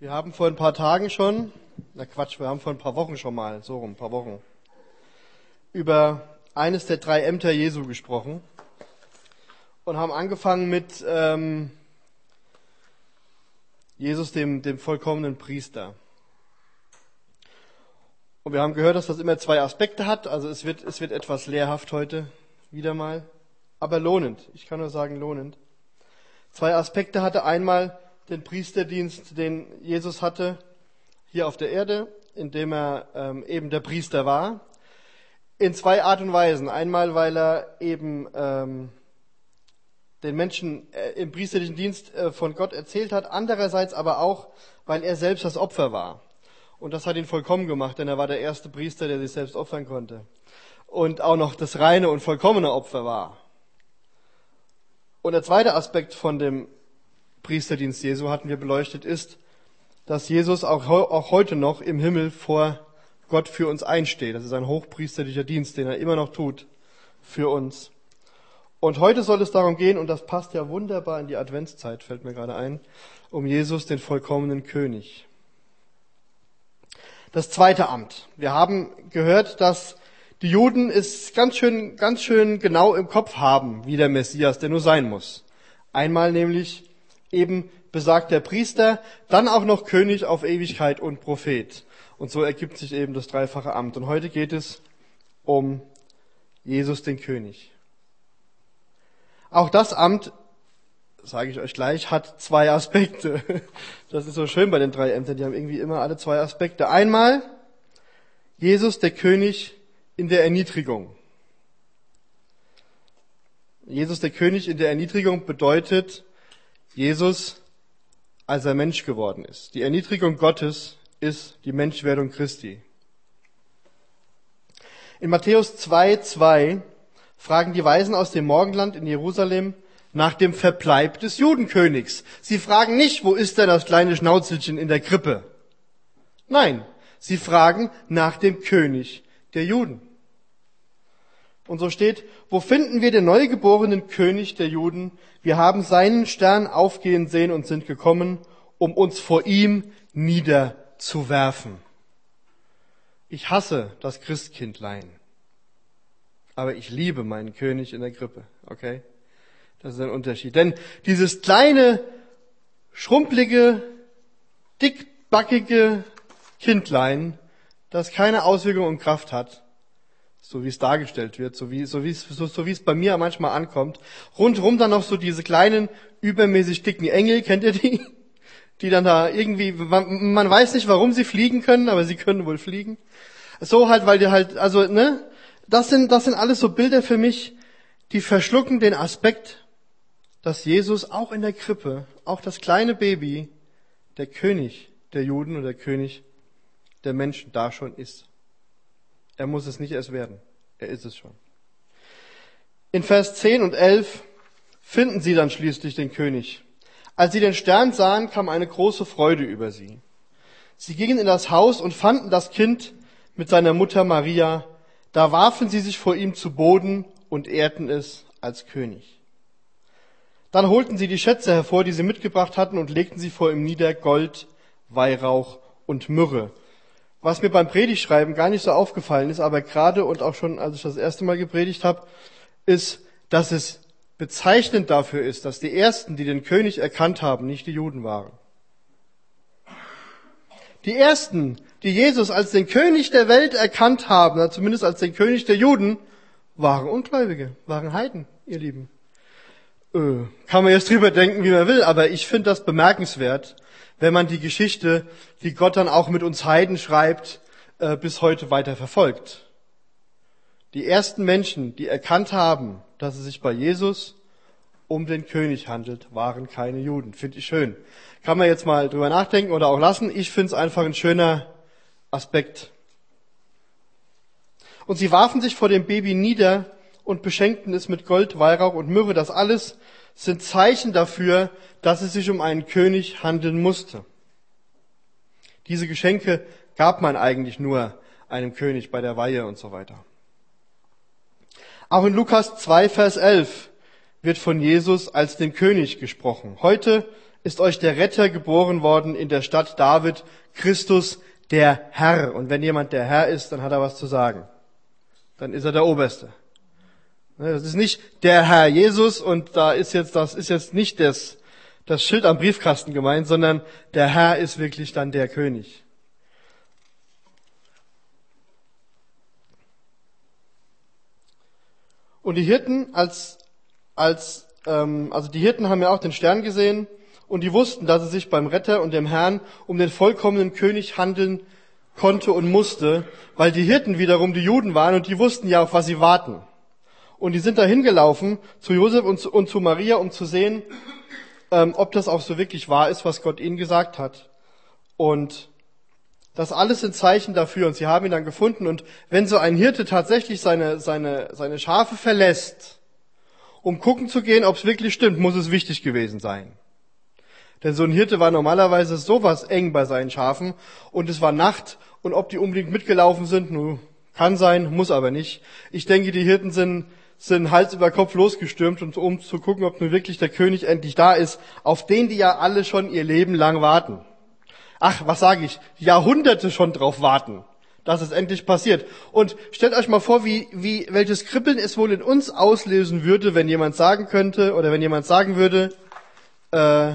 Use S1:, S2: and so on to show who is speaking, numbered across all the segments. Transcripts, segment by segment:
S1: Wir haben vor ein paar Tagen schon, na Quatsch, wir haben vor ein paar Wochen schon mal, so rum, ein paar Wochen, über eines der drei Ämter Jesu gesprochen und haben angefangen mit ähm, Jesus, dem, dem vollkommenen Priester. Und wir haben gehört, dass das immer zwei Aspekte hat. Also es wird, es wird etwas lehrhaft heute wieder mal, aber lohnend. Ich kann nur sagen lohnend. Zwei Aspekte hatte einmal den Priesterdienst, den Jesus hatte hier auf der Erde, indem er ähm, eben der Priester war. In zwei Art und Weisen. Einmal, weil er eben ähm, den Menschen äh, im priesterlichen Dienst äh, von Gott erzählt hat. Andererseits aber auch, weil er selbst das Opfer war. Und das hat ihn vollkommen gemacht, denn er war der erste Priester, der sich selbst opfern konnte. Und auch noch das reine und vollkommene Opfer war. Und der zweite Aspekt von dem Priesterdienst Jesu hatten wir beleuchtet, ist, dass Jesus auch, auch heute noch im Himmel vor Gott für uns einsteht. Das ist ein hochpriesterlicher Dienst, den er immer noch tut für uns. Und heute soll es darum gehen, und das passt ja wunderbar in die Adventszeit, fällt mir gerade ein, um Jesus, den vollkommenen König. Das zweite Amt. Wir haben gehört, dass die Juden es ganz schön, ganz schön genau im Kopf haben, wie der Messias, der nur sein muss. Einmal nämlich eben besagt der Priester, dann auch noch König auf Ewigkeit und Prophet. Und so ergibt sich eben das dreifache Amt. Und heute geht es um Jesus den König. Auch das Amt, sage ich euch gleich, hat zwei Aspekte. Das ist so schön bei den drei Ämtern, die haben irgendwie immer alle zwei Aspekte. Einmal Jesus der König in der Erniedrigung. Jesus der König in der Erniedrigung bedeutet, Jesus, als er Mensch geworden ist. Die Erniedrigung Gottes ist die Menschwerdung Christi. In Matthäus 2, 2 fragen die Weisen aus dem Morgenland in Jerusalem nach dem Verbleib des Judenkönigs. Sie fragen nicht, wo ist denn das kleine Schnauzelchen in der Krippe? Nein, sie fragen nach dem König der Juden. Und so steht, wo finden wir den neugeborenen König der Juden? Wir haben seinen Stern aufgehen sehen und sind gekommen, um uns vor ihm niederzuwerfen. Ich hasse das Christkindlein, aber ich liebe meinen König in der Krippe, okay? Das ist ein Unterschied. Denn dieses kleine, schrumpelige, dickbackige Kindlein, das keine Auswirkung und Kraft hat, so wie es dargestellt wird, so wie, so wie es, so, so wie es bei mir manchmal ankommt. Rundherum dann noch so diese kleinen, übermäßig dicken Engel, kennt ihr die? Die dann da irgendwie, man, man weiß nicht, warum sie fliegen können, aber sie können wohl fliegen. So halt, weil die halt, also, ne? Das sind, das sind alles so Bilder für mich, die verschlucken den Aspekt, dass Jesus auch in der Krippe, auch das kleine Baby, der König der Juden oder der König der Menschen da schon ist. Er muss es nicht erst werden. Er ist es schon. In Vers 10 und 11 finden sie dann schließlich den König. Als sie den Stern sahen, kam eine große Freude über sie. Sie gingen in das Haus und fanden das Kind mit seiner Mutter Maria. Da warfen sie sich vor ihm zu Boden und ehrten es als König. Dann holten sie die Schätze hervor, die sie mitgebracht hatten, und legten sie vor ihm nieder Gold, Weihrauch und Myrrhe. Was mir beim Predigtschreiben gar nicht so aufgefallen ist, aber gerade und auch schon, als ich das erste Mal gepredigt habe, ist, dass es bezeichnend dafür ist, dass die ersten, die den König erkannt haben, nicht die Juden waren. Die ersten, die Jesus als den König der Welt erkannt haben, zumindest als den König der Juden, waren Ungläubige, waren Heiden, ihr Lieben. Äh, kann man jetzt drüber denken, wie man will, aber ich finde das bemerkenswert, wenn man die Geschichte, die Gott dann auch mit uns Heiden schreibt, äh, bis heute weiter verfolgt. Die ersten Menschen, die erkannt haben, dass es sich bei Jesus um den König handelt, waren keine Juden. Finde ich schön. Kann man jetzt mal drüber nachdenken oder auch lassen. Ich finde es einfach ein schöner Aspekt. Und sie warfen sich vor dem Baby nieder und beschenkten es mit Gold, Weihrauch und Myrrhe. Das alles sind Zeichen dafür, dass es sich um einen König handeln musste. Diese Geschenke gab man eigentlich nur einem König bei der Weihe und so weiter. Auch in Lukas 2, Vers 11 wird von Jesus als dem König gesprochen. Heute ist euch der Retter geboren worden in der Stadt David, Christus der Herr. Und wenn jemand der Herr ist, dann hat er was zu sagen. Dann ist er der Oberste. Ne, das ist nicht der Herr Jesus und da ist jetzt, das ist jetzt nicht das, das Schild am Briefkasten gemeint, sondern der Herr ist wirklich dann der König. Und die Hirten als, als, ähm, also die Hirten haben ja auch den Stern gesehen und die wussten, dass es sich beim Retter und dem Herrn um den vollkommenen König handeln konnte und musste, weil die Hirten wiederum die Juden waren und die wussten ja, auf was sie warten. Und die sind da hingelaufen zu Josef und zu, und zu Maria, um zu sehen, ähm, ob das auch so wirklich wahr ist, was Gott ihnen gesagt hat. Und das alles sind Zeichen dafür und sie haben ihn dann gefunden. Und wenn so ein Hirte tatsächlich seine, seine, seine Schafe verlässt, um gucken zu gehen, ob es wirklich stimmt, muss es wichtig gewesen sein. Denn so ein Hirte war normalerweise sowas eng bei seinen Schafen und es war Nacht und ob die unbedingt mitgelaufen sind, nu, kann sein, muss aber nicht. Ich denke, die Hirten sind sind Hals über Kopf losgestürmt, um zu gucken, ob nun wirklich der König endlich da ist, auf den die ja alle schon ihr Leben lang warten. Ach, was sage ich? Jahrhunderte schon drauf warten, dass es endlich passiert. Und stellt euch mal vor, wie, wie, welches Kribbeln es wohl in uns auslösen würde, wenn jemand sagen könnte, oder wenn jemand sagen würde, äh,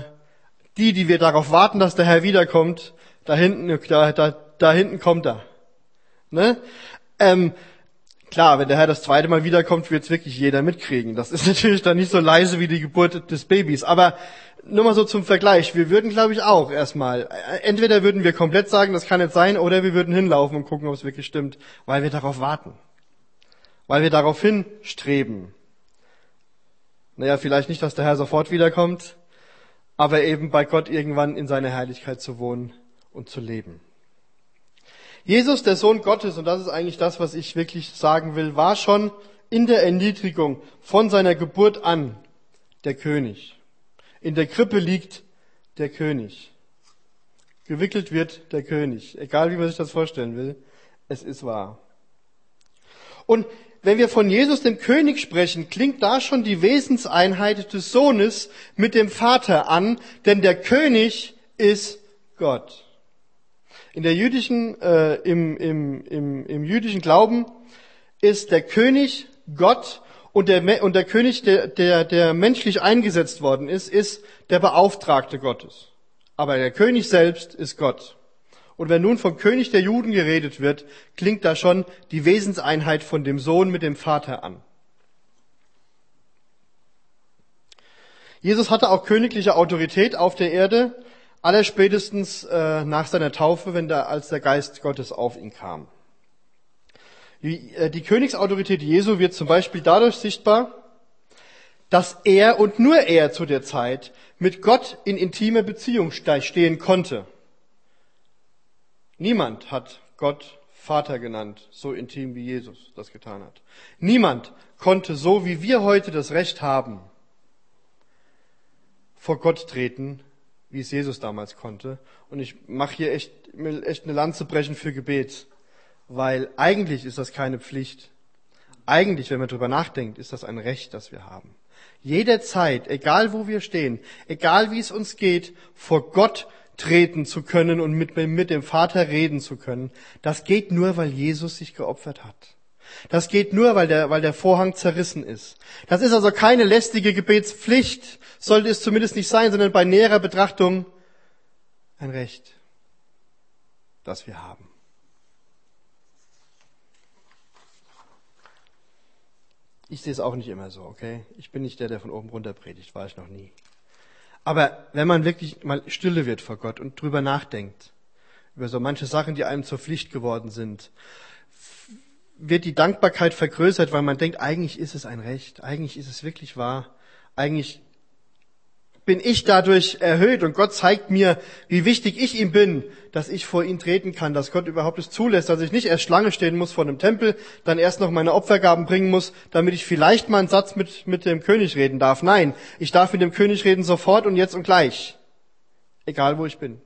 S1: die, die wir darauf warten, dass der Herr wiederkommt, da hinten, da, da, da hinten kommt er. Ne? Ähm, Klar, wenn der Herr das zweite Mal wiederkommt, wird es wirklich jeder mitkriegen. Das ist natürlich dann nicht so leise wie die Geburt des Babys. Aber nur mal so zum Vergleich. Wir würden, glaube ich, auch erstmal, äh, entweder würden wir komplett sagen, das kann nicht sein, oder wir würden hinlaufen und gucken, ob es wirklich stimmt, weil wir darauf warten. Weil wir darauf hinstreben. Naja, vielleicht nicht, dass der Herr sofort wiederkommt, aber eben bei Gott irgendwann in seiner Herrlichkeit zu wohnen und zu leben. Jesus, der Sohn Gottes, und das ist eigentlich das, was ich wirklich sagen will, war schon in der Erniedrigung von seiner Geburt an der König. In der Krippe liegt der König. Gewickelt wird der König. Egal wie man sich das vorstellen will, es ist wahr. Und wenn wir von Jesus, dem König, sprechen, klingt da schon die Wesenseinheit des Sohnes mit dem Vater an, denn der König ist Gott. In der jüdischen, äh, im, im, im, im jüdischen Glauben ist der König Gott und der, und der König, der, der, der menschlich eingesetzt worden ist, ist der Beauftragte Gottes. Aber der König selbst ist Gott. Und wenn nun vom König der Juden geredet wird, klingt da schon die Wesenseinheit von dem Sohn mit dem Vater an. Jesus hatte auch königliche Autorität auf der Erde, Allerspätestens äh, nach seiner Taufe, wenn da, als der Geist Gottes auf ihn kam. Die, äh, die Königsautorität Jesu wird zum Beispiel dadurch sichtbar, dass er und nur er zu der Zeit mit Gott in intimer Beziehung stehen konnte. Niemand hat Gott Vater genannt, so intim wie Jesus das getan hat. Niemand konnte so wie wir heute das Recht haben, vor Gott treten, wie es Jesus damals konnte. Und ich mache hier echt, echt eine Lanze brechen für Gebet, weil eigentlich ist das keine Pflicht. Eigentlich, wenn man drüber nachdenkt, ist das ein Recht, das wir haben. Jederzeit, egal wo wir stehen, egal wie es uns geht, vor Gott treten zu können und mit, mit dem Vater reden zu können, das geht nur, weil Jesus sich geopfert hat. Das geht nur, weil der, weil der Vorhang zerrissen ist. Das ist also keine lästige Gebetspflicht, sollte es zumindest nicht sein, sondern bei näherer Betrachtung ein Recht, das wir haben. Ich sehe es auch nicht immer so, okay? Ich bin nicht der, der von oben runter predigt, war ich noch nie. Aber wenn man wirklich mal stille wird vor Gott und drüber nachdenkt, über so manche Sachen, die einem zur Pflicht geworden sind, wird die Dankbarkeit vergrößert, weil man denkt, eigentlich ist es ein Recht, eigentlich ist es wirklich wahr, eigentlich bin ich dadurch erhöht und Gott zeigt mir, wie wichtig ich ihm bin, dass ich vor ihn treten kann, dass Gott überhaupt es zulässt, dass ich nicht erst Schlange stehen muss vor einem Tempel, dann erst noch meine Opfergaben bringen muss, damit ich vielleicht mal einen Satz mit, mit dem König reden darf. Nein, ich darf mit dem König reden sofort und jetzt und gleich. Egal wo ich bin.